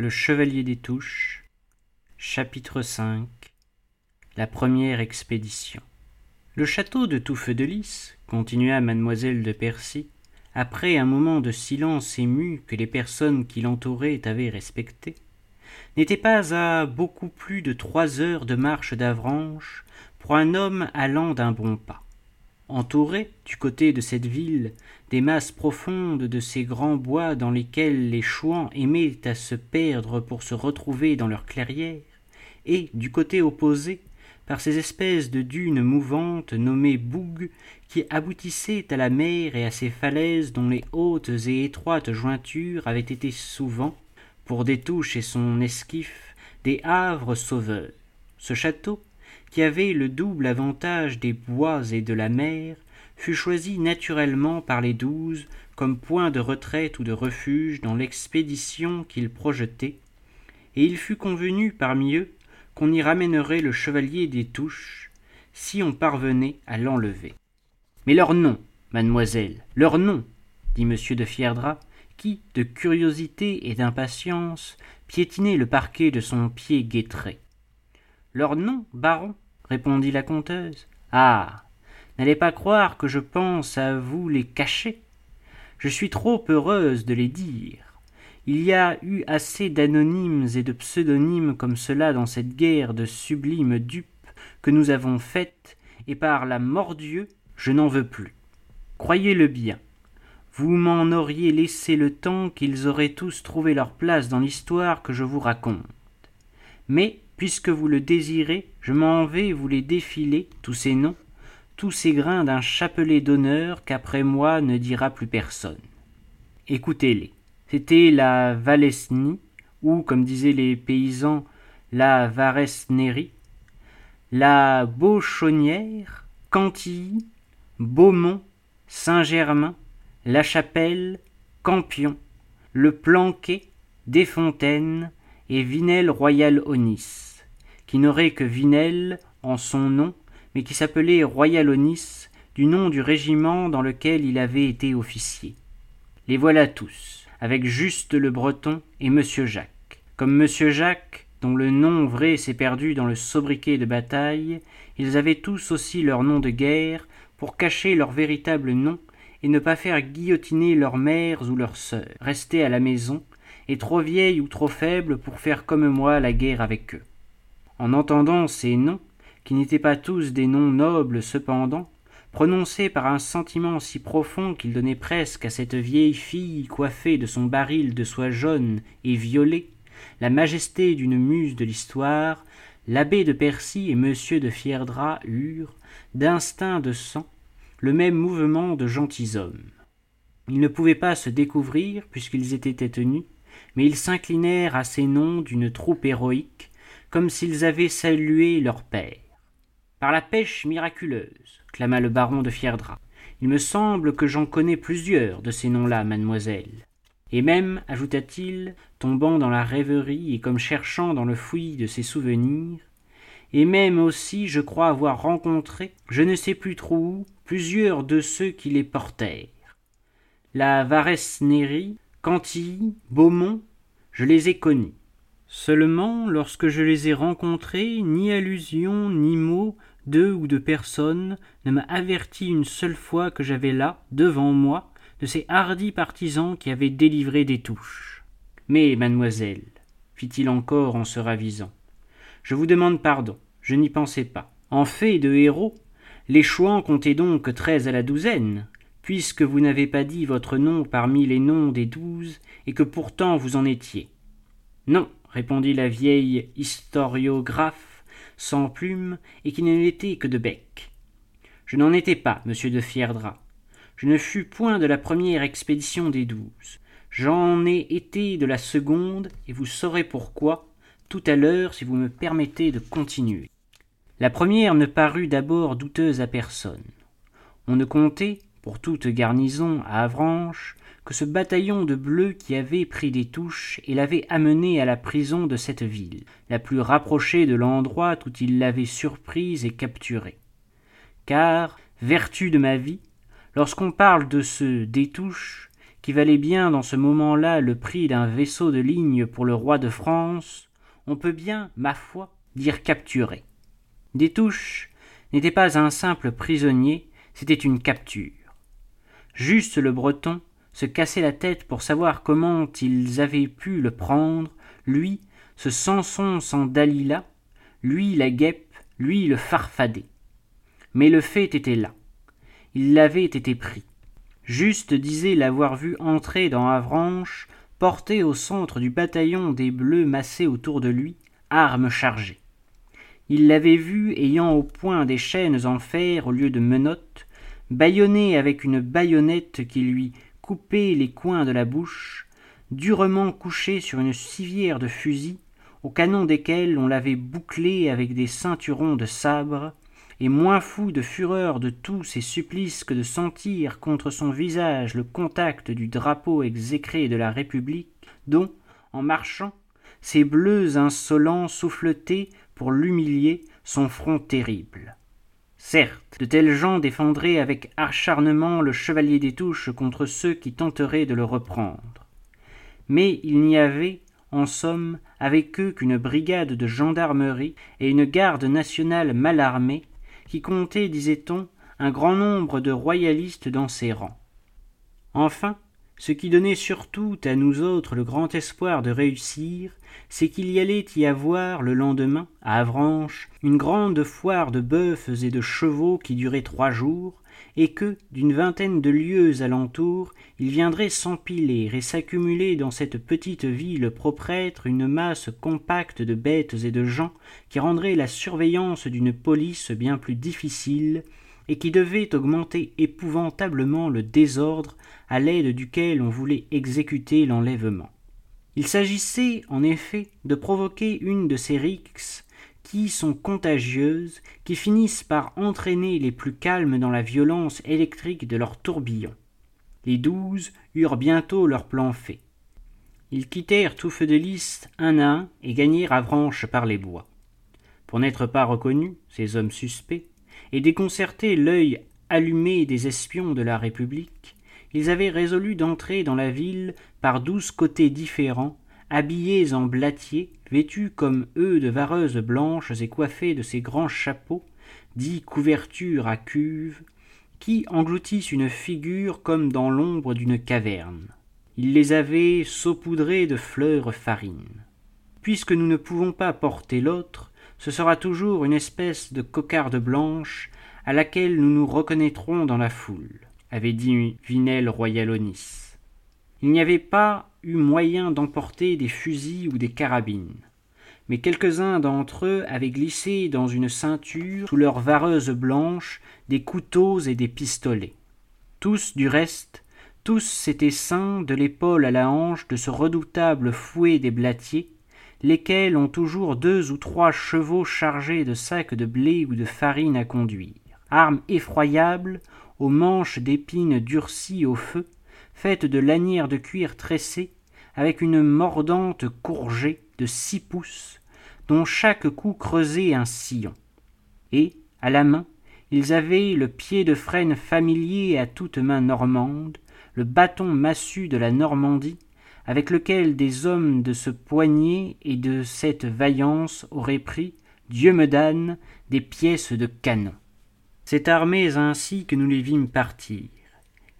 Le Chevalier des Touches, chapitre V La première expédition. Le château de Touffeux de Lys, continua mademoiselle de Percy, après un moment de silence ému que les personnes qui l'entouraient avaient respecté, n'était pas à beaucoup plus de trois heures de marche d'Avranches pour un homme allant d'un bon pas entouré du côté de cette ville des masses profondes de ces grands bois dans lesquels les chouans aimaient à se perdre pour se retrouver dans leurs clairières et du côté opposé par ces espèces de dunes mouvantes nommées bougues qui aboutissaient à la mer et à ces falaises dont les hautes et étroites jointures avaient été souvent pour des touches et son esquif des havres sauveurs. Ce château qui avait le double avantage des bois et de la mer, fut choisi naturellement par les douze comme point de retraite ou de refuge dans l'expédition qu'ils projetaient, et il fut convenu parmi eux qu'on y ramènerait le chevalier des touches, si on parvenait à l'enlever. Mais leur nom, mademoiselle, leur nom, dit monsieur de Fierdra, qui, de curiosité et d'impatience, piétinait le parquet de son pied guettré. Leur nom, baron répondit la conteuse. Ah. N'allez pas croire que je pense à vous les cacher. Je suis trop heureuse de les dire. Il y a eu assez d'anonymes et de pseudonymes comme cela dans cette guerre de sublimes dupes que nous avons faite, et par la mort Dieu, je n'en veux plus. Croyez-le bien. Vous m'en auriez laissé le temps qu'ils auraient tous trouvé leur place dans l'histoire que je vous raconte. Mais Puisque vous le désirez, je m'en vais vous les défiler, tous ces noms, tous ces grains d'un chapelet d'honneur qu'après moi ne dira plus personne. Écoutez-les. C'était la Valesnie, ou, comme disaient les paysans, la Varesnerie, la Beauchonnière, Cantilly, Beaumont, Saint-Germain, La Chapelle, Campion, le Planquet, Desfontaines et Vinel Royal Onis qui n'aurait que Vinel en son nom, mais qui s'appelait Royalonis, du nom du régiment dans lequel il avait été officier. Les voilà tous, avec juste le breton et monsieur Jacques. Comme monsieur Jacques, dont le nom vrai s'est perdu dans le sobriquet de bataille, ils avaient tous aussi leur nom de guerre pour cacher leur véritable nom et ne pas faire guillotiner leurs mères ou leurs sœurs, restées à la maison, et trop vieilles ou trop faibles pour faire comme moi la guerre avec eux. En entendant ces noms, qui n'étaient pas tous des noms nobles cependant, prononcés par un sentiment si profond qu'il donnait presque à cette vieille fille coiffée de son baril de soie jaune et violet la majesté d'une muse de l'histoire, l'abbé de Percy et monsieur de Fierdra eurent, d'instinct de sang, le même mouvement de gentilshommes. Ils ne pouvaient pas se découvrir puisqu'ils étaient tenus, mais ils s'inclinèrent à ces noms d'une troupe héroïque, comme s'ils avaient salué leur père. Par la pêche miraculeuse, clama le baron de Fierdra. Il me semble que j'en connais plusieurs de ces noms-là, mademoiselle. Et même, ajouta-t-il, tombant dans la rêverie et comme cherchant dans le fouillis de ses souvenirs, et même aussi je crois avoir rencontré, je ne sais plus trop où, plusieurs de ceux qui les portèrent. La Varesnerie, Cantilly, Beaumont, je les ai connus. Seulement, lorsque je les ai rencontrés, ni allusion, ni mot d'eux ou de personne ne m'a averti une seule fois que j'avais là, devant moi, de ces hardis partisans qui avaient délivré des touches. Mais, mademoiselle, fit-il encore en se ravisant, je vous demande pardon, je n'y pensais pas. En fait de héros, les chouans comptaient donc treize à la douzaine, puisque vous n'avez pas dit votre nom parmi les noms des douze, et que pourtant vous en étiez. Non, répondit la vieille historiographe sans plume et qui n'était que de bec. Je n'en étais pas, monsieur de Fierdra. Je ne fus point de la première expédition des douze. J'en ai été de la seconde, et vous saurez pourquoi tout à l'heure si vous me permettez de continuer. La première ne parut d'abord douteuse à personne. On ne comptait, pour toute garnison à Avranches, que ce bataillon de bleus qui avait pris des touches et l'avait amené à la prison de cette ville, la plus rapprochée de l'endroit où il l'avait surprise et capturée. Car, vertu de ma vie, lorsqu'on parle de ce détouche, qui valait bien dans ce moment-là le prix d'un vaisseau de ligne pour le roi de France, on peut bien, ma foi, dire capturé. Destouches n'était pas un simple prisonnier, c'était une capture. Juste le breton se cassait la tête pour savoir comment ils avaient pu le prendre, lui, ce Samson sans Dalila, lui la guêpe, lui le farfadet. Mais le fait était là. Il l'avait été pris. Juste disait l'avoir vu entrer dans Avranches, porté au centre du bataillon des bleus massés autour de lui, armes chargées. Il l'avait vu ayant au poing des chaînes en fer au lieu de menottes, bâillonné avec une baïonnette qui lui coupait les coins de la bouche, durement couché sur une civière de fusils, au canon desquels on l'avait bouclé avec des ceinturons de sabre, et moins fou de fureur de tous ces supplices que de sentir contre son visage le contact du drapeau exécré de la République, dont, en marchant, ses bleus insolents souffletaient pour l'humilier son front terrible. Certes, de tels gens défendraient avec acharnement le chevalier des touches contre ceux qui tenteraient de le reprendre. Mais il n'y avait, en somme, avec eux qu'une brigade de gendarmerie et une garde nationale mal armée, qui comptait, disait-on, un grand nombre de royalistes dans ses rangs. Enfin, ce qui donnait surtout à nous autres le grand espoir de réussir, c'est qu'il y allait y avoir le lendemain, à Avranches, une grande foire de bœufs et de chevaux qui durait trois jours, et que, d'une vingtaine de lieues alentour, il viendrait s'empiler et s'accumuler dans cette petite ville proprêtre une masse compacte de bêtes et de gens qui rendrait la surveillance d'une police bien plus difficile, et qui devait augmenter épouvantablement le désordre à l'aide duquel on voulait exécuter l'enlèvement. Il s'agissait, en effet, de provoquer une de ces rixes qui sont contagieuses, qui finissent par entraîner les plus calmes dans la violence électrique de leur tourbillon. Les douze eurent bientôt leur plan fait. Ils quittèrent tout feu de lys un à un et gagnèrent Avranches par les bois. Pour n'être pas reconnus, ces hommes suspects, et déconcerter l'œil allumé des espions de la République, ils avaient résolu d'entrer dans la ville par douze côtés différents habillés en blatiers, vêtus comme eux de vareuses blanches et coiffés de ces grands chapeaux, dits couvertures à cuve, qui engloutissent une figure comme dans l'ombre d'une caverne. Ils les avaient saupoudrés de fleurs farines. Puisque nous ne pouvons pas porter l'autre, ce sera toujours une espèce de cocarde blanche à laquelle nous nous reconnaîtrons dans la foule, avait dit Vinel Royalonis. Il n'y avait pas eu moyen d'emporter des fusils ou des carabines. Mais quelques-uns d'entre eux avaient glissé dans une ceinture, sous leurs vareuses blanches, des couteaux et des pistolets. Tous, du reste, tous s'étaient ceints de l'épaule à la hanche de ce redoutable fouet des blatiers, lesquels ont toujours deux ou trois chevaux chargés de sacs de blé ou de farine à conduire. Armes effroyables, aux manches d'épines durcies au feu, faite de lanières de cuir tressées, avec une mordante courgée de six pouces, dont chaque coup creusait un sillon. Et, à la main, ils avaient le pied de frêne familier à toute main normande, le bâton massu de la Normandie, avec lequel des hommes de ce poignet et de cette vaillance auraient pris, Dieu me donne, des pièces de canon. C'est armés ainsi que nous les vîmes partir.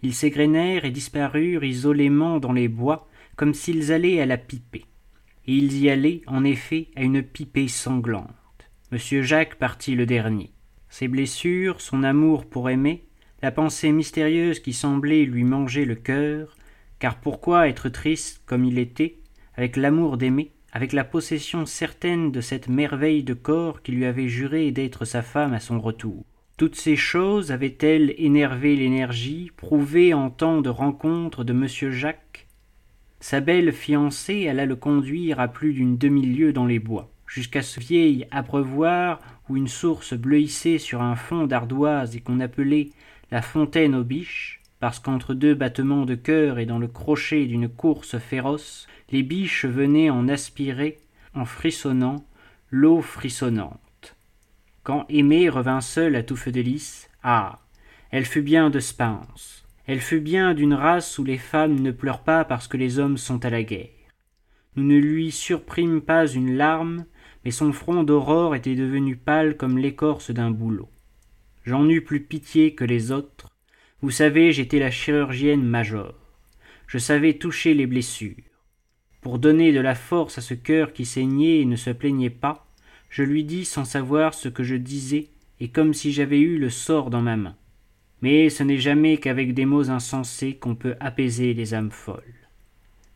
Ils s'égrenèrent et disparurent isolément dans les bois, comme s'ils allaient à la pipée. Et ils y allaient, en effet, à une pipée sanglante. Monsieur Jacques partit le dernier. Ses blessures, son amour pour aimer, la pensée mystérieuse qui semblait lui manger le cœur, car pourquoi être triste comme il était, avec l'amour d'aimer, avec la possession certaine de cette merveille de corps qui lui avait juré d'être sa femme à son retour? Toutes ces choses avaient-elles énervé l'énergie prouvée en temps de rencontre de monsieur jacques? Sa belle fiancée alla le conduire à plus d'une demi-lieue dans les bois jusqu'à ce vieil abreuvoir où une source bleuissait sur un fond d'ardoise et qu'on appelait la fontaine aux biches parce qu'entre deux battements de cœur et dans le crochet d'une course féroce les biches venaient en aspirer en frissonnant l'eau frissonnante quand aimée revint seule à tout feu de lys ah elle fut bien de spence Elle fut bien d'une race où les femmes ne pleurent pas parce que les hommes sont à la guerre. Nous ne lui surprîmes pas une larme, mais son front d'aurore était devenu pâle comme l'écorce d'un bouleau. J'en eus plus pitié que les autres. Vous savez, j'étais la chirurgienne major. Je savais toucher les blessures. Pour donner de la force à ce cœur qui saignait et ne se plaignait pas, je lui dis sans savoir ce que je disais et comme si j'avais eu le sort dans ma main. Mais ce n'est jamais qu'avec des mots insensés qu'on peut apaiser les âmes folles.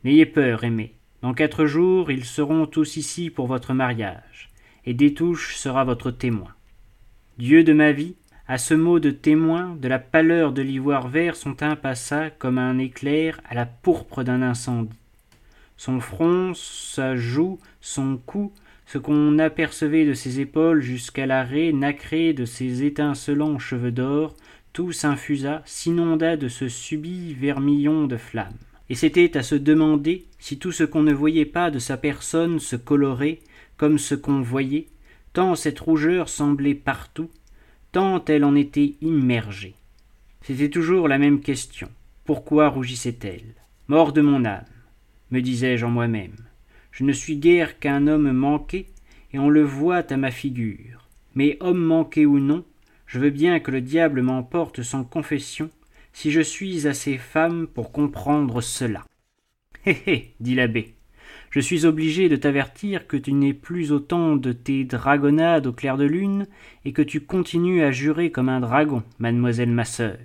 N'ayez peur, aimé. Dans quatre jours, ils seront tous ici pour votre mariage, et Détouche sera votre témoin. Dieu de ma vie, à ce mot de témoin, de la pâleur de l'ivoire vert son teint passa comme un éclair à la pourpre d'un incendie. Son front, sa joue, son cou, ce qu'on apercevait de ses épaules jusqu'à l'arrêt nacré de ses étincelants cheveux d'or, tout s'infusa, s'inonda de ce subit vermillon de flammes. Et c'était à se demander si tout ce qu'on ne voyait pas de sa personne se colorait comme ce qu'on voyait, tant cette rougeur semblait partout, tant elle en était immergée. C'était toujours la même question. Pourquoi rougissait-elle Mort de mon âme, me disais-je en moi-même. Je ne suis guère qu'un homme manqué, et on le voit à ma figure. Mais homme manqué ou non, je veux bien que le diable m'emporte sans confession, si je suis assez femme pour comprendre cela. Hé hé, dit l'abbé, je suis obligé de t'avertir que tu n'es plus autant de tes dragonnades au clair de lune, et que tu continues à jurer comme un dragon, mademoiselle ma sœur.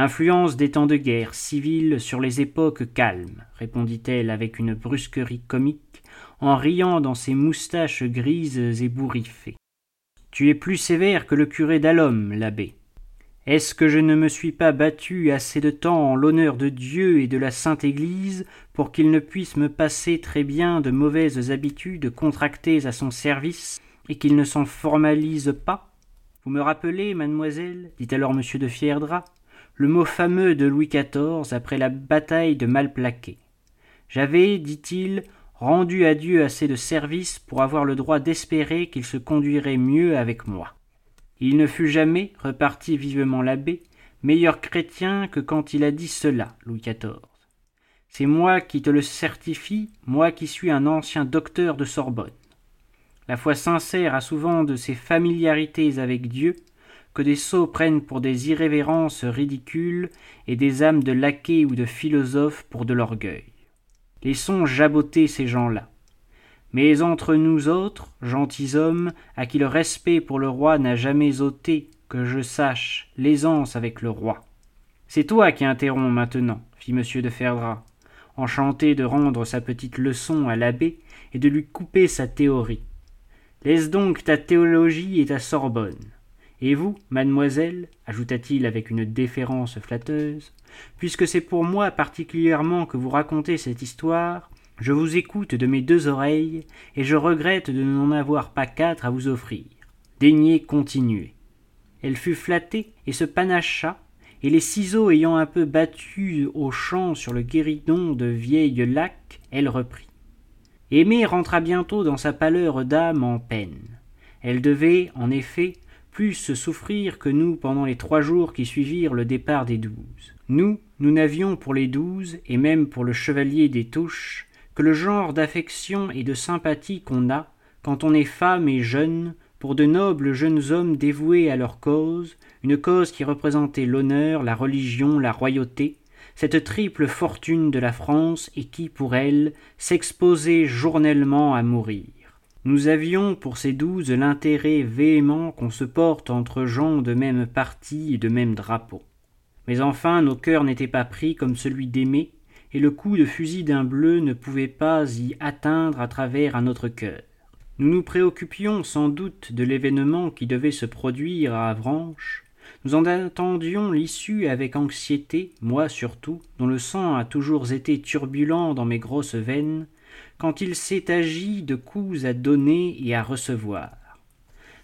Influence des temps de guerre civile sur les époques calmes, répondit-elle avec une brusquerie comique, en riant dans ses moustaches grises et bourriffées. Tu es plus sévère que le curé d'Allum, l'abbé. Est-ce que je ne me suis pas battu assez de temps en l'honneur de Dieu et de la Sainte Église pour qu'il ne puisse me passer très bien de mauvaises habitudes contractées à son service et qu'il ne s'en formalise pas? Vous me rappelez, mademoiselle, dit alors M. de Fierdra, le mot fameux de Louis XIV après la bataille de Malplaquet. J'avais, dit-il, rendu à Dieu assez de service pour avoir le droit d'espérer qu'il se conduirait mieux avec moi. Il ne fut jamais, repartit vivement l'abbé, meilleur chrétien que quand il a dit cela, Louis XIV. C'est moi qui te le certifie, moi qui suis un ancien docteur de Sorbonne. La foi sincère a souvent de ces familiarités avec Dieu que des sots prennent pour des irrévérences ridicules et des âmes de laquais ou de philosophes pour de l'orgueil. Laissons jaboter ces gens-là. Mais entre nous autres, gentilshommes, à qui le respect pour le roi n'a jamais ôté, que je sache, l'aisance avec le roi. C'est toi qui interromps maintenant, fit M. de Ferdra, enchanté de rendre sa petite leçon à l'abbé et de lui couper sa théorie. Laisse donc ta théologie et ta Sorbonne. Et vous, mademoiselle, ajouta-t-il avec une déférence flatteuse, puisque c'est pour moi particulièrement que vous racontez cette histoire, je vous écoute de mes deux oreilles, et je regrette de n'en avoir pas quatre à vous offrir. Daignez continuer. Elle fut flattée et se panacha, et les ciseaux ayant un peu battu au champ sur le guéridon de vieille lac, elle reprit. Aimée rentra bientôt dans sa pâleur d'âme en peine. Elle devait, en effet, souffrir que nous pendant les trois jours qui suivirent le départ des douze. Nous, nous n'avions pour les douze, et même pour le chevalier des touches, que le genre d'affection et de sympathie qu'on a quand on est femme et jeune pour de nobles jeunes hommes dévoués à leur cause, une cause qui représentait l'honneur, la religion, la royauté, cette triple fortune de la France et qui, pour elle, s'exposait journellement à mourir. Nous avions pour ces douze l'intérêt véhément qu'on se porte entre gens de même parti et de même drapeau. Mais enfin nos cœurs n'étaient pas pris comme celui d'aimer, et le coup de fusil d'un bleu ne pouvait pas y atteindre à travers un autre cœur. Nous nous préoccupions sans doute de l'événement qui devait se produire à Avranches. Nous en attendions l'issue avec anxiété, moi surtout, dont le sang a toujours été turbulent dans mes grosses veines, quand il s'est agi de coups à donner et à recevoir.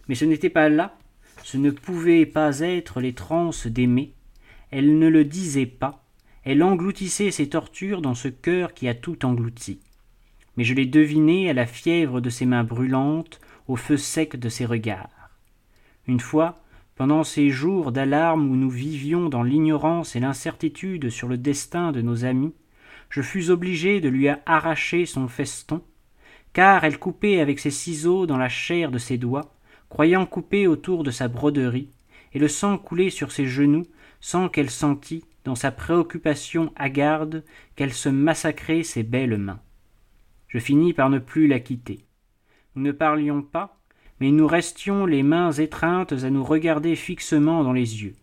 Mais ce n'était pas là, ce ne pouvait pas être les transes d'aimer. Elle ne le disait pas, elle engloutissait ses tortures dans ce cœur qui a tout englouti. Mais je l'ai deviné à la fièvre de ses mains brûlantes, au feu sec de ses regards. Une fois, pendant ces jours d'alarme où nous vivions dans l'ignorance et l'incertitude sur le destin de nos amis, je fus obligé de lui arracher son feston, car elle coupait avec ses ciseaux dans la chair de ses doigts, croyant couper autour de sa broderie, et le sang coulait sur ses genoux sans qu'elle sentît, dans sa préoccupation hagarde, qu'elle se massacrait ses belles mains. Je finis par ne plus la quitter. Nous ne parlions pas, mais nous restions les mains étreintes à nous regarder fixement dans les yeux.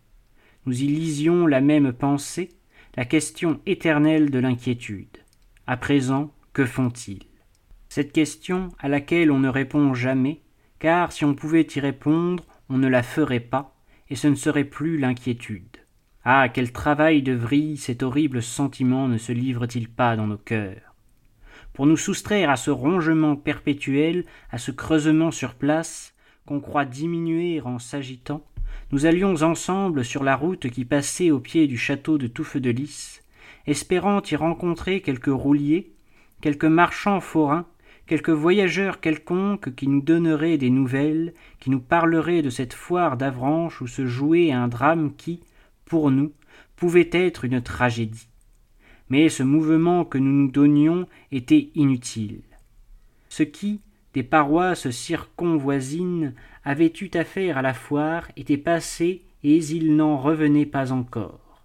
Nous y lisions la même pensée, la question éternelle de l'inquiétude. À présent, que font-ils? Cette question à laquelle on ne répond jamais, car si on pouvait y répondre, on ne la ferait pas, et ce ne serait plus l'inquiétude. Ah. Quel travail de vrille cet horrible sentiment ne se livre t il pas dans nos cœurs? Pour nous soustraire à ce rongement perpétuel, à ce creusement sur place, qu'on croit diminuer en s'agitant, nous allions ensemble sur la route qui passait au pied du château de Touffe de Lys, espérant y rencontrer quelques rouliers, quelques marchands forains, quelques voyageurs quelconques qui nous donneraient des nouvelles, qui nous parleraient de cette foire d'Avranches où se jouait un drame qui, pour nous, pouvait être une tragédie. Mais ce mouvement que nous nous donnions était inutile. Ce qui, des paroisses circonvoisines, avaient eu affaire à la foire était passé et il n'en revenait pas encore.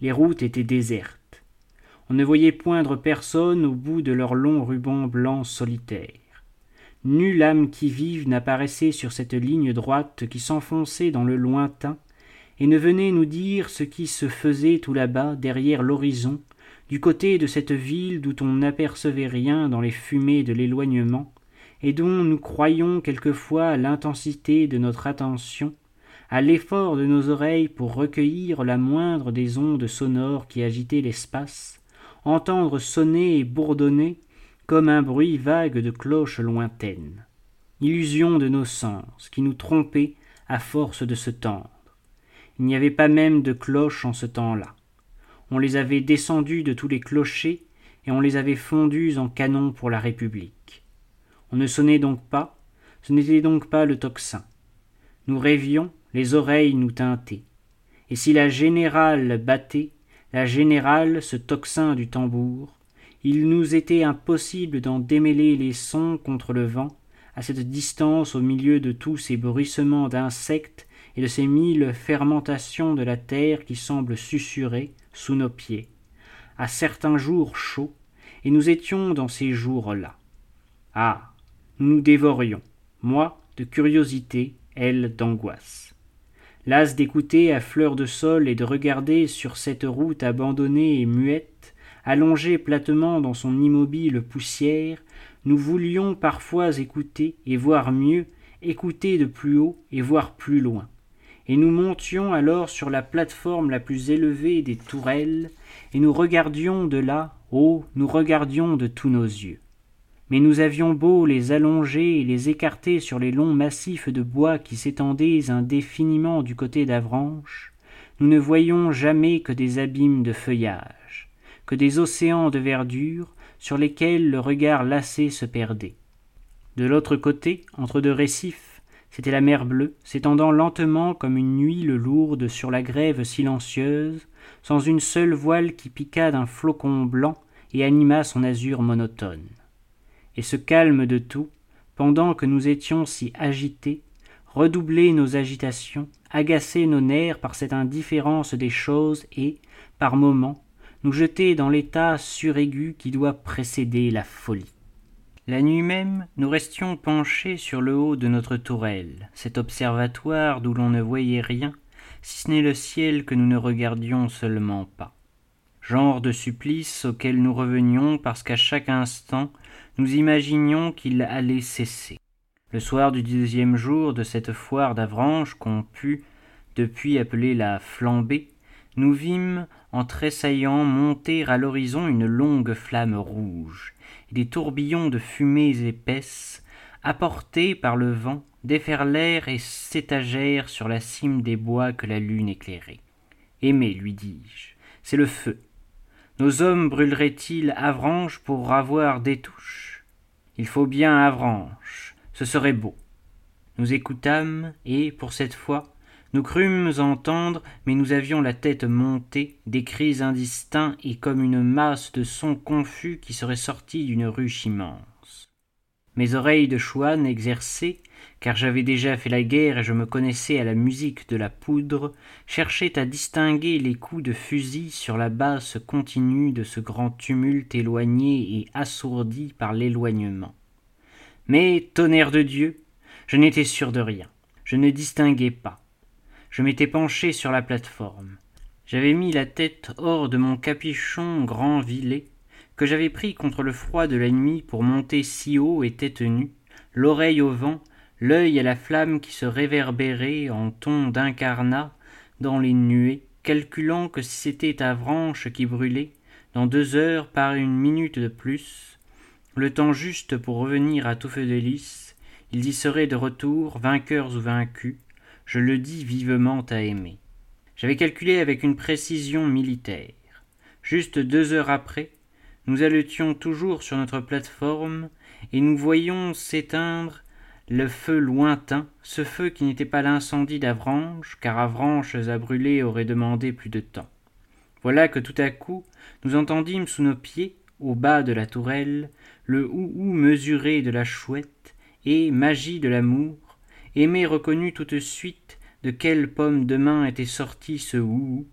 Les routes étaient désertes. On ne voyait poindre personne au bout de leurs longs rubans blancs solitaires. Nulle âme qui vive n'apparaissait sur cette ligne droite qui s'enfonçait dans le lointain et ne venait nous dire ce qui se faisait tout là-bas derrière l'horizon, du côté de cette ville d'où on n'apercevait rien dans les fumées de l'éloignement, et dont nous croyons quelquefois à l'intensité de notre attention, à l'effort de nos oreilles pour recueillir la moindre des ondes sonores qui agitaient l'espace, entendre sonner et bourdonner comme un bruit vague de cloches lointaines. Illusion de nos sens qui nous trompait à force de se tendre. Il n'y avait pas même de cloches en ce temps-là. On les avait descendues de tous les clochers et on les avait fondues en canons pour la République. On ne sonnait donc pas, ce n'était donc pas le tocsin. Nous rêvions, les oreilles nous teintaient. Et si la générale battait, la générale, ce tocsin du tambour, il nous était impossible d'en démêler les sons contre le vent, à cette distance au milieu de tous ces bruissements d'insectes et de ces mille fermentations de la terre qui semblent susurrer sous nos pieds, à certains jours chauds, et nous étions dans ces jours-là. Ah. Nous dévorions, moi de curiosité, elle d'angoisse. Las d'écouter à fleur de sol et de regarder sur cette route abandonnée et muette, allongée platement dans son immobile poussière, nous voulions parfois écouter et voir mieux, écouter de plus haut et voir plus loin. Et nous montions alors sur la plate-forme la plus élevée des tourelles, et nous regardions de là, oh, nous regardions de tous nos yeux mais nous avions beau les allonger et les écarter sur les longs massifs de bois qui s'étendaient indéfiniment du côté d'Avranches, nous ne voyions jamais que des abîmes de feuillage, que des océans de verdure sur lesquels le regard lassé se perdait. De l'autre côté, entre deux récifs, c'était la mer bleue, s'étendant lentement comme une huile lourde sur la grève silencieuse, sans une seule voile qui piquât d'un flocon blanc et animât son azur monotone et ce calme de tout, pendant que nous étions si agités, redoubler nos agitations, agacer nos nerfs par cette indifférence des choses et, par moments, nous jeter dans l'état suraigu qui doit précéder la folie. La nuit même, nous restions penchés sur le haut de notre tourelle, cet observatoire d'où l'on ne voyait rien, si ce n'est le ciel que nous ne regardions seulement pas. Genre de supplice auquel nous revenions parce qu'à chaque instant nous imaginions qu'il allait cesser. Le soir du deuxième jour de cette foire d'Avranches qu'on put depuis appeler la flambée, nous vîmes en tressaillant monter à l'horizon une longue flamme rouge, et des tourbillons de fumées épaisses, apportés par le vent, déferlèrent et s'étagèrent sur la cime des bois que la lune éclairait. Aimé, lui dis-je, c'est le feu. Nos hommes brûleraient-ils Avranches pour avoir des touches? Il faut bien Avranches. Ce serait beau. Nous écoutâmes, et, pour cette fois, Nous crûmes entendre, mais nous avions la tête montée, des cris indistincts et comme une masse de sons confus qui seraient sortis d'une ruche immense. Mes oreilles de chouane exercées, car j'avais déjà fait la guerre et je me connaissais à la musique de la poudre, cherchaient à distinguer les coups de fusil sur la basse continue de ce grand tumulte éloigné et assourdi par l'éloignement. Mais, tonnerre de Dieu, je n'étais sûr de rien. Je ne distinguais pas je m'étais penché sur la plate-forme. J'avais mis la tête hors de mon capuchon grand vilet, que j'avais pris contre le froid de la nuit pour monter si haut et tête nue, l'oreille au vent, l'œil à la flamme qui se réverbérait en ton d'incarnat dans les nuées, calculant que si c'était Avranches qui brûlait, dans deux heures par une minute de plus, le temps juste pour revenir à tout feu de lys, ils y seraient de retour, vainqueurs ou vaincus, je le dis vivement à aimer. J'avais calculé avec une précision militaire. Juste deux heures après, nous halletions toujours sur notre plateforme, et nous voyions s'éteindre le feu lointain, ce feu qui n'était pas l'incendie d'Avranches, car Avranches à brûler aurait demandé plus de temps. Voilà que tout à coup nous entendîmes sous nos pieds, au bas de la tourelle, le hou-hou mesuré de la chouette, et, magie de l'amour, Aimé reconnut tout de suite de quelle pomme de main était sorti ce hou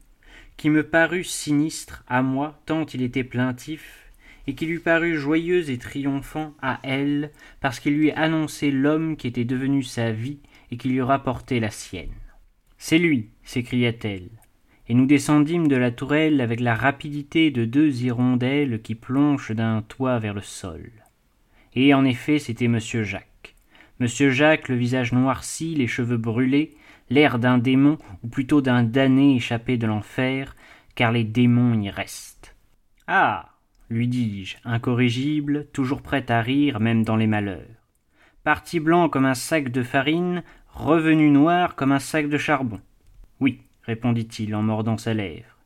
qui me parut sinistre à moi tant il était plaintif, et qui lui parut joyeux et triomphant à elle, parce qu'il lui annonçait l'homme qui était devenu sa vie et qui lui rapportait la sienne. C'est lui, s'écria-t-elle, et nous descendîmes de la tourelle avec la rapidité de deux hirondelles qui plongent d'un toit vers le sol. Et en effet, c'était monsieur Jacques. Monsieur Jacques, le visage noirci, les cheveux brûlés, l'air d'un démon, ou plutôt d'un damné échappé de l'enfer, car les démons y restent. Ah lui dis-je, incorrigible, toujours prêt à rire même dans les malheurs. Parti blanc comme un sac de farine, revenu noir comme un sac de charbon. Oui, répondit-il en mordant sa lèvre.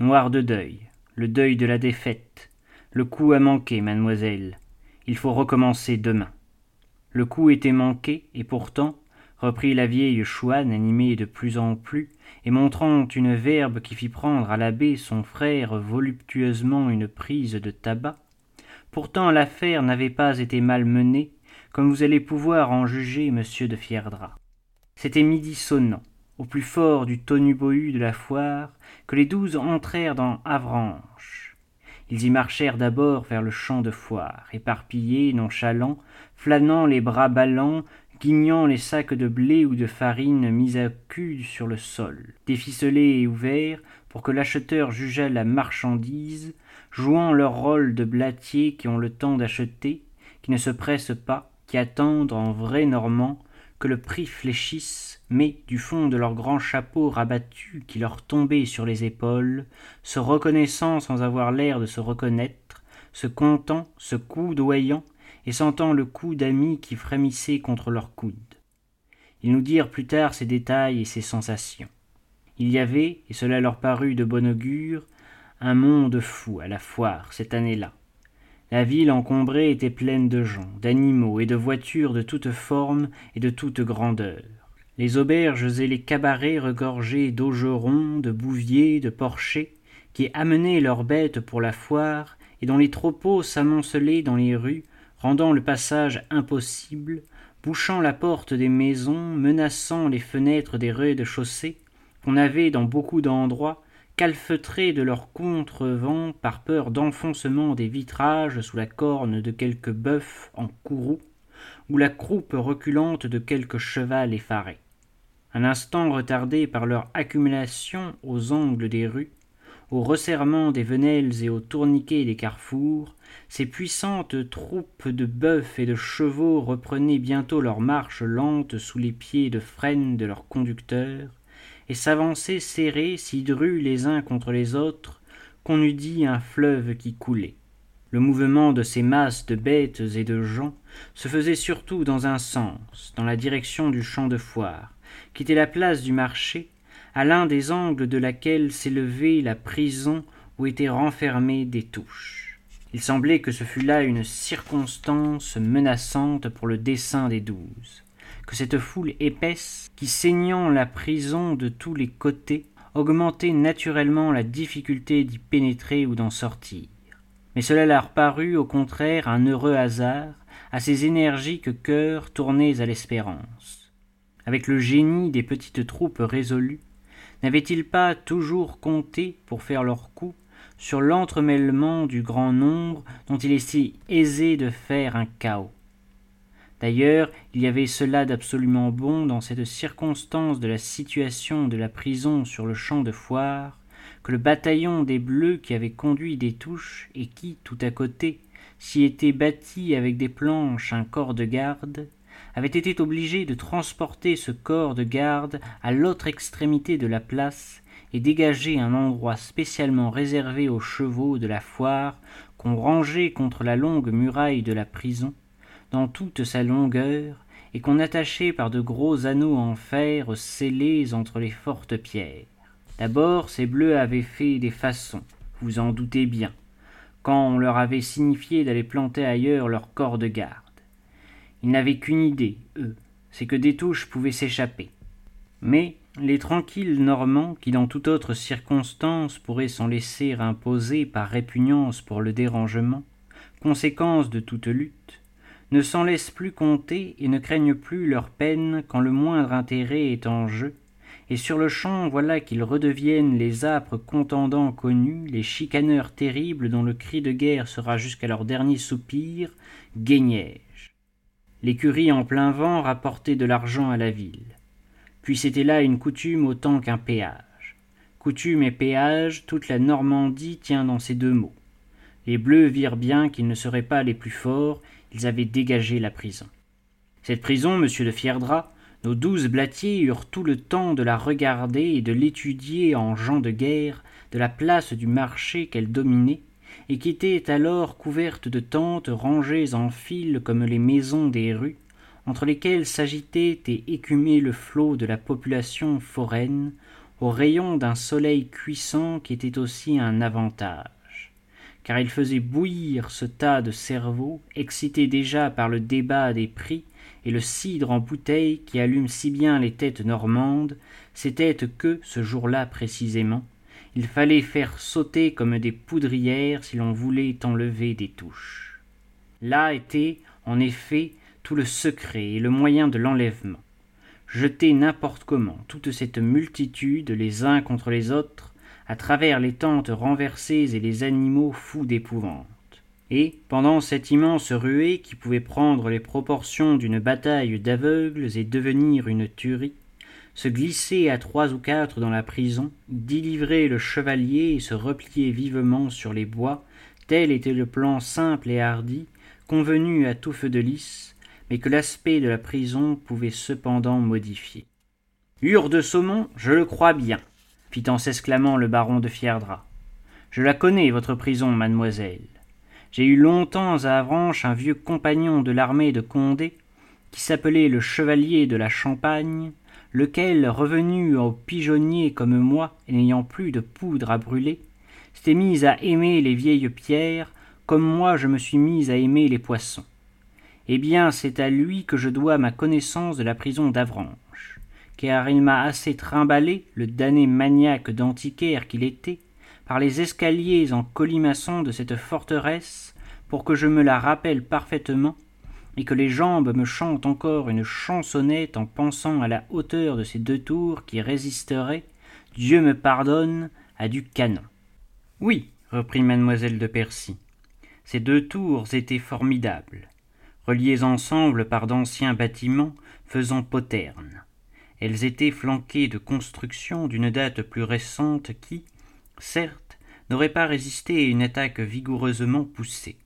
Noir de deuil, le deuil de la défaite. Le coup a manqué, mademoiselle. Il faut recommencer demain. Le coup était manqué, et pourtant, reprit la vieille chouane animée de plus en plus, et montrant une verbe qui fit prendre à l'abbé son frère voluptueusement une prise de tabac, pourtant l'affaire n'avait pas été mal menée, comme vous allez pouvoir en juger, monsieur de Fierdra. C'était midi sonnant, au plus fort du tonubahut de la foire, que les douze entrèrent dans Avranches. Ils y marchèrent d'abord vers le champ de foire, éparpillés, nonchalants, flânant les bras ballants, guignant les sacs de blé ou de farine mis à cul sur le sol, déficelés et ouverts pour que l'acheteur jugeât la marchandise, jouant leur rôle de blatiers qui ont le temps d'acheter, qui ne se pressent pas, qui attendent en vrais Normands que le prix fléchisse, mais du fond de leurs grands chapeaux rabattus qui leur tombaient sur les épaules, se reconnaissant sans avoir l'air de se reconnaître, se comptant, se coudoyant, et sentant le coup d'amis qui frémissait contre leurs coudes. Ils nous dirent plus tard ces détails et ces sensations. Il y avait, et cela leur parut de bon augure, un monde fou à la foire cette année-là. La ville encombrée était pleine de gens, d'animaux et de voitures de toutes formes et de toutes grandeurs. Les auberges et les cabarets regorgeaient d'augerons, de bouviers, de porchers, qui amenaient leurs bêtes pour la foire, et dont les troupeaux s'amoncelaient dans les rues, rendant le passage impossible, bouchant la porte des maisons, menaçant les fenêtres des rez-de-chaussée, qu'on avait dans beaucoup d'endroits calfeutrés de leurs contrevents par peur d'enfoncement des vitrages sous la corne de quelque bœuf en courroux, ou la croupe reculante de quelque cheval effaré. Un instant retardé par leur accumulation aux angles des rues, au resserrement des venelles et au tourniquet des carrefours, ces puissantes troupes de bœufs et de chevaux reprenaient bientôt leur marche lente sous les pieds de frêne de leurs conducteurs, et s'avançaient serrés, si drus les uns contre les autres, qu'on eût dit un fleuve qui coulait. Le mouvement de ces masses de bêtes et de gens se faisait surtout dans un sens, dans la direction du champ de foire, qui était la place du marché, à l'un des angles de laquelle s'élevait la prison où étaient renfermées des touches. Il semblait que ce fût là une circonstance menaçante pour le dessein des douze, que cette foule épaisse, qui saignant la prison de tous les côtés, augmentait naturellement la difficulté d'y pénétrer ou d'en sortir. Mais cela leur parut au contraire un heureux hasard à ces énergiques cœurs tournés à l'espérance. Avec le génie des petites troupes résolues, n'avaient-ils pas toujours compté, pour faire leur coup, sur l'entremêlement du grand nombre dont il est si aisé de faire un chaos? D'ailleurs, il y avait cela d'absolument bon dans cette circonstance de la situation de la prison sur le champ de foire, que le bataillon des Bleus qui avait conduit des touches et qui, tout à côté, s'y était bâti avec des planches un corps de garde, avait été obligé de transporter ce corps de garde à l'autre extrémité de la place et dégager un endroit spécialement réservé aux chevaux de la foire qu'on rangeait contre la longue muraille de la prison, dans toute sa longueur et qu'on attachait par de gros anneaux en fer scellés entre les fortes pierres. D'abord, ces bleus avaient fait des façons, vous en doutez bien, quand on leur avait signifié d'aller planter ailleurs leur corps de garde. Ils n'avaient qu'une idée, eux, c'est que des touches pouvaient s'échapper. Mais les tranquilles Normands, qui dans toute autre circonstance pourraient s'en laisser imposer par répugnance pour le dérangement, conséquence de toute lutte, ne s'en laissent plus compter et ne craignent plus leur peine quand le moindre intérêt est en jeu, et sur le champ voilà qu'ils redeviennent les âpres contendants connus, les chicaneurs terribles dont le cri de guerre sera jusqu'à leur dernier soupir, guignèges. L'écurie en plein vent rapportait de l'argent à la ville. Puis c'était là une coutume autant qu'un péage. Coutume et péage, toute la Normandie tient dans ces deux mots. Les Bleus virent bien qu'ils ne seraient pas les plus forts, ils avaient dégagé la prison. Cette prison, monsieur de Fierdra, nos douze blatiers eurent tout le temps de la regarder et de l'étudier en gens de guerre de la place du marché qu'elle dominait, et qui était alors couverte de tentes rangées en file comme les maisons des rues, entre lesquelles s'agitait et écumait le flot de la population foraine, au rayon d'un soleil cuissant qui était aussi un avantage. Car il faisait bouillir ce tas de cerveaux, excités déjà par le débat des prix et le cidre en bouteille qui allume si bien les têtes normandes, ces têtes que, ce jour-là précisément, il fallait faire sauter comme des poudrières si l'on voulait enlever des touches. Là était, en effet, tout le secret et le moyen de l'enlèvement. Jeter n'importe comment toute cette multitude les uns contre les autres à travers les tentes renversées et les animaux fous d'épouvante. Et, pendant cette immense ruée qui pouvait prendre les proportions d'une bataille d'aveugles et devenir une tuerie, se glisser à trois ou quatre dans la prison, délivrer le chevalier et se replier vivement sur les bois, tel était le plan simple et hardi, convenu à tout feu de lys, mais que l'aspect de la prison pouvait cependant modifier. Hure de saumon, je le crois bien, fit en s'exclamant le baron de Fierdra. Je la connais, votre prison, mademoiselle. J'ai eu longtemps à Avranches un vieux compagnon de l'armée de Condé, qui s'appelait le chevalier de la Champagne, lequel, revenu au pigeonnier comme moi et n'ayant plus de poudre à brûler, s'était mis à aimer les vieilles pierres, comme moi je me suis mis à aimer les poissons. Eh bien, c'est à lui que je dois ma connaissance de la prison d'Avranches car il m'a assez trimballé, le damné maniaque d'antiquaire qu'il était, par les escaliers en colimaçon de cette forteresse, pour que je me la rappelle parfaitement, et que les jambes me chantent encore une chansonnette en pensant à la hauteur de ces deux tours qui résisteraient, Dieu me pardonne, à du canon. Oui, reprit mademoiselle de Percy, ces deux tours étaient formidables, reliées ensemble par d'anciens bâtiments faisant poterne elles étaient flanquées de constructions d'une date plus récente qui, certes, n'auraient pas résisté à une attaque vigoureusement poussée.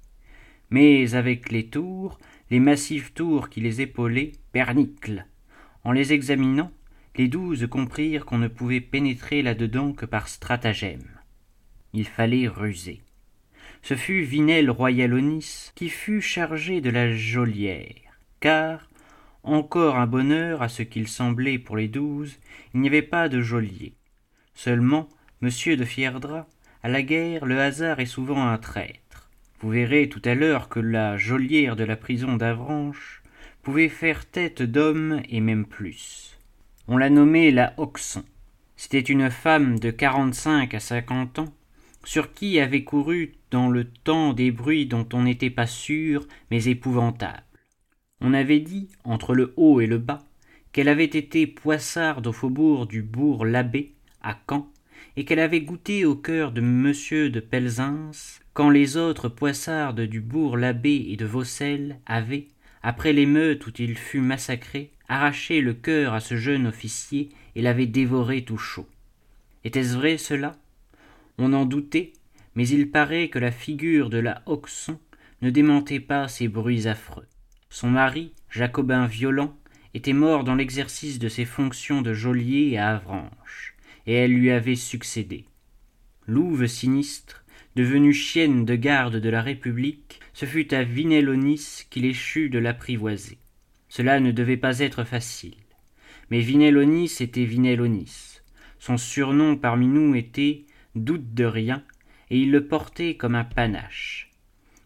Mais avec les tours, les massives tours qui les épaulaient, pernicles. En les examinant, les douze comprirent qu'on ne pouvait pénétrer là-dedans que par stratagème. Il fallait ruser. Ce fut Vinel Royalonis qui fut chargé de la geôlière, car, encore un bonheur à ce qu'il semblait pour les douze, il n'y avait pas de geôlier. Seulement, monsieur de Fierdra, à la guerre, le hasard est souvent un traître. Vous verrez tout à l'heure que la geôlière de la prison d'Avranches pouvait faire tête d'homme et même plus. On la nommait la Hoxon. C'était une femme de quarante-cinq à cinquante ans, sur qui avait couru dans le temps des bruits dont on n'était pas sûr, mais épouvantables. On avait dit, entre le haut et le bas, qu'elle avait été poissarde au faubourg du bourg l'Abbé, à Caen, et qu'elle avait goûté au cœur de monsieur de Pelzins, quand les autres poissardes du bourg l'Abbé et de Vaucelles avaient, après l'émeute où il fut massacré, arraché le cœur à ce jeune officier et l'avaient dévoré tout chaud. Était-ce vrai cela? On en doutait, mais il paraît que la figure de la Hoxon ne démentait pas ces bruits affreux. Son mari, jacobin violent, était mort dans l'exercice de ses fonctions de geôlier à Avranches, et elle lui avait succédé. Louve sinistre, devenue chienne de garde de la République, ce fut à Vinelonis qu'il échut de l'apprivoiser. Cela ne devait pas être facile. Mais Vinelonis était Vinelonis. Son surnom parmi nous était Doute de rien, et il le portait comme un panache.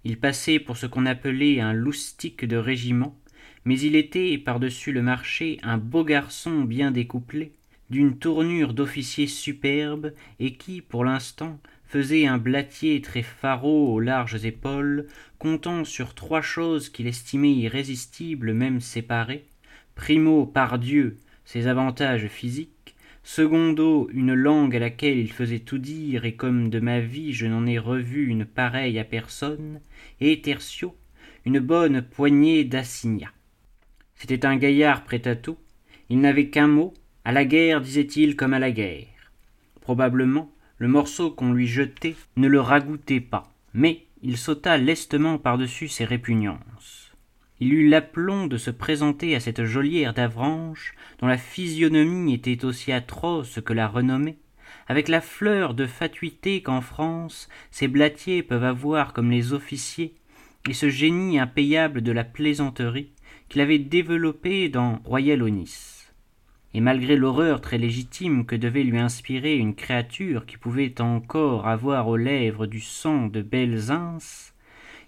Il passait pour ce qu'on appelait un loustique de régiment, mais il était, par-dessus le marché, un beau garçon bien découplé, d'une tournure d'officier superbe, et qui, pour l'instant, faisait un blatier très faraud aux larges épaules, comptant sur trois choses qu'il estimait irrésistibles même séparées. Primo, par Dieu, ses avantages physiques, secondo une langue à laquelle il faisait tout dire et comme de ma vie je n'en ai revu une pareille à personne, et tertio une bonne poignée d'assignats. C'était un gaillard prêt à tout, il n'avait qu'un mot, à la guerre disait-il comme à la guerre. Probablement le morceau qu'on lui jetait ne le ragoûtait pas, mais il sauta lestement par-dessus ses répugnances il eut l'aplomb de se présenter à cette geôlière d'Avranches, dont la physionomie était aussi atroce que la renommée, avec la fleur de fatuité qu'en France ces blatiers peuvent avoir comme les officiers, et ce génie impayable de la plaisanterie qu'il avait développé dans Royal Onis. Et malgré l'horreur très légitime que devait lui inspirer une créature qui pouvait encore avoir aux lèvres du sang de belles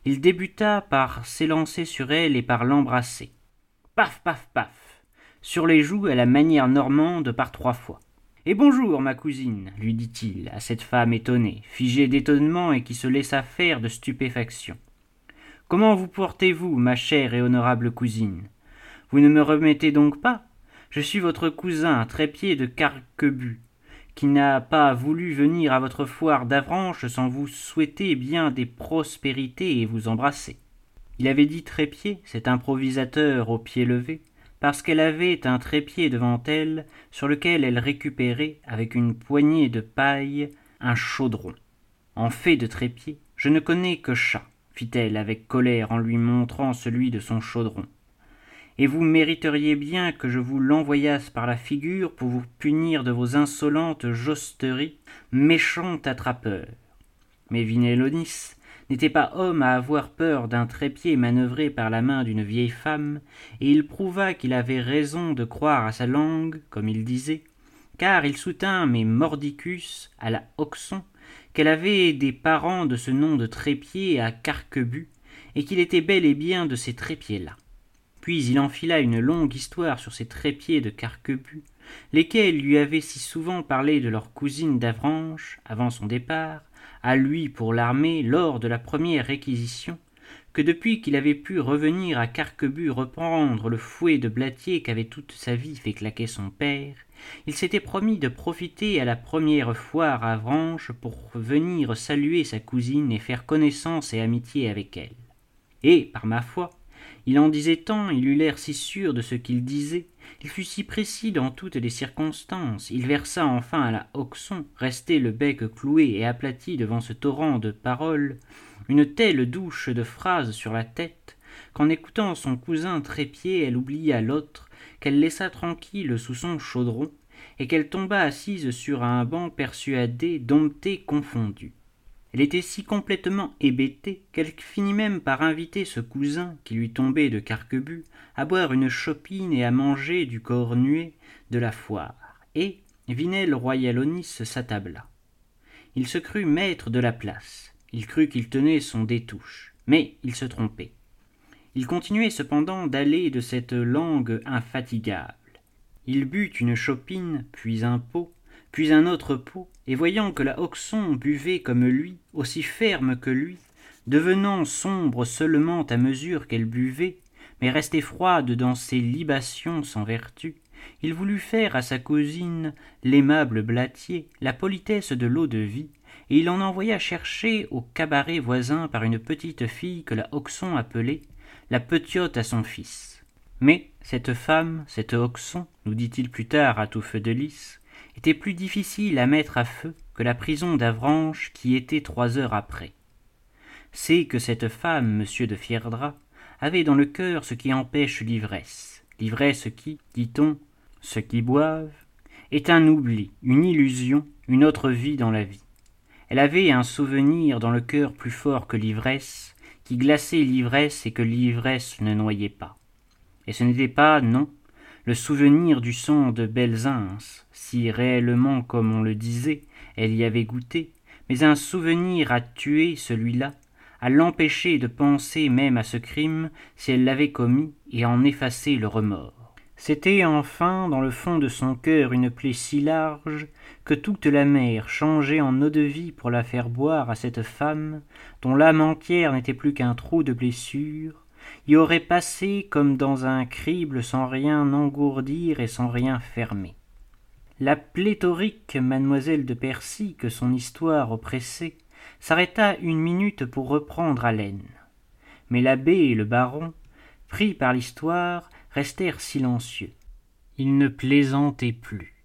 il débuta par s'élancer sur elle et par l'embrasser. Paf, paf, paf, sur les joues à la manière normande par trois fois. Et bonjour, ma cousine, lui dit-il à cette femme étonnée, figée d'étonnement et qui se laissa faire de stupéfaction. Comment vous portez-vous, ma chère et honorable cousine? Vous ne me remettez donc pas Je suis votre cousin, trépied de Carquebus, qui n'a pas voulu venir à votre foire d'Avranches sans vous souhaiter bien des prospérités et vous embrasser. Il avait dit trépied, cet improvisateur au pied levé, parce qu'elle avait un trépied devant elle sur lequel elle récupérait, avec une poignée de paille, un chaudron. En fait de trépied, je ne connais que chat, fit-elle avec colère en lui montrant celui de son chaudron et vous mériteriez bien que je vous l'envoyasse par la figure pour vous punir de vos insolentes josteries, méchant attrapeur. Mais Vinelonis n'était pas homme à avoir peur d'un trépied manœuvré par la main d'une vieille femme, et il prouva qu'il avait raison de croire à sa langue, comme il disait, car il soutint mes mordicus à la Hoxon qu'elle avait des parents de ce nom de trépied à Carquebus, et qu'il était bel et bien de ces trépieds-là puis il enfila une longue histoire sur ces trépieds de Carquebus, lesquels lui avaient si souvent parlé de leur cousine d'Avranches, avant son départ, à lui pour l'armée lors de la première réquisition, que depuis qu'il avait pu revenir à Carquebus reprendre le fouet de blatier qu'avait toute sa vie fait claquer son père, il s'était promis de profiter à la première foire à Avranches pour venir saluer sa cousine et faire connaissance et amitié avec elle. Et, par ma foi, il en disait tant, il eut l'air si sûr de ce qu'il disait, il fut si précis dans toutes les circonstances, il versa enfin à la Hoxon, resté le bec cloué et aplati devant ce torrent de paroles, une telle douche de phrases sur la tête, qu'en écoutant son cousin trépied, elle oublia l'autre, qu'elle laissa tranquille sous son chaudron, et qu'elle tomba assise sur un banc persuadée, domptée, confondue. Elle était si complètement hébétée qu'elle finit même par inviter ce cousin qui lui tombait de Carquebus à boire une chopine et à manger du cornuet de la foire. Et Vinel Royalonis s'attabla. Il se crut maître de la place. Il crut qu'il tenait son détouche. Mais il se trompait. il continuait cependant d'aller de cette langue infatigable il but une chopine puis un pot puis un autre pot et voyant que la hoxon buvait comme lui aussi ferme que lui devenant sombre seulement à mesure qu'elle buvait mais restait froide dans ses libations sans vertu il voulut faire à sa cousine l'aimable blatier la politesse de l'eau-de-vie et il en envoya chercher au cabaret voisin par une petite fille que la hoxon appelait la petiote à son fils. Mais cette femme cette hoxon nous dit-il plus tard à tout feu de lys était plus difficile à mettre à feu que la prison d'avranches qui était trois heures après. C'est que cette femme monsieur de fierdra avait dans le cœur ce qui empêche l'ivresse. L'ivresse qui dit-on ceux qui boivent est un oubli une illusion une autre vie dans la vie. Elle avait un souvenir dans le cœur plus fort que l'ivresse qui glaçait l'ivresse et que l'ivresse ne noyait pas. Et ce n'était pas non le souvenir du sang de belzins si réellement comme on le disait elle y avait goûté. Mais un souvenir à tuer celui-là à l'empêcher de penser même à ce crime si elle l'avait commis et en effacer le remords. C'était enfin dans le fond de son cœur une plaie si large que toute la mer changeait en eau-de-vie pour la faire boire à cette femme dont l'âme entière n'était plus qu'un trou de blessures y aurait passé comme dans un crible sans rien engourdir et sans rien fermer. La pléthorique mademoiselle de Percy que son histoire oppressait s'arrêta une minute pour reprendre haleine. Mais l'abbé et le baron pris par l'histoire restèrent silencieux. Ils ne plaisantaient plus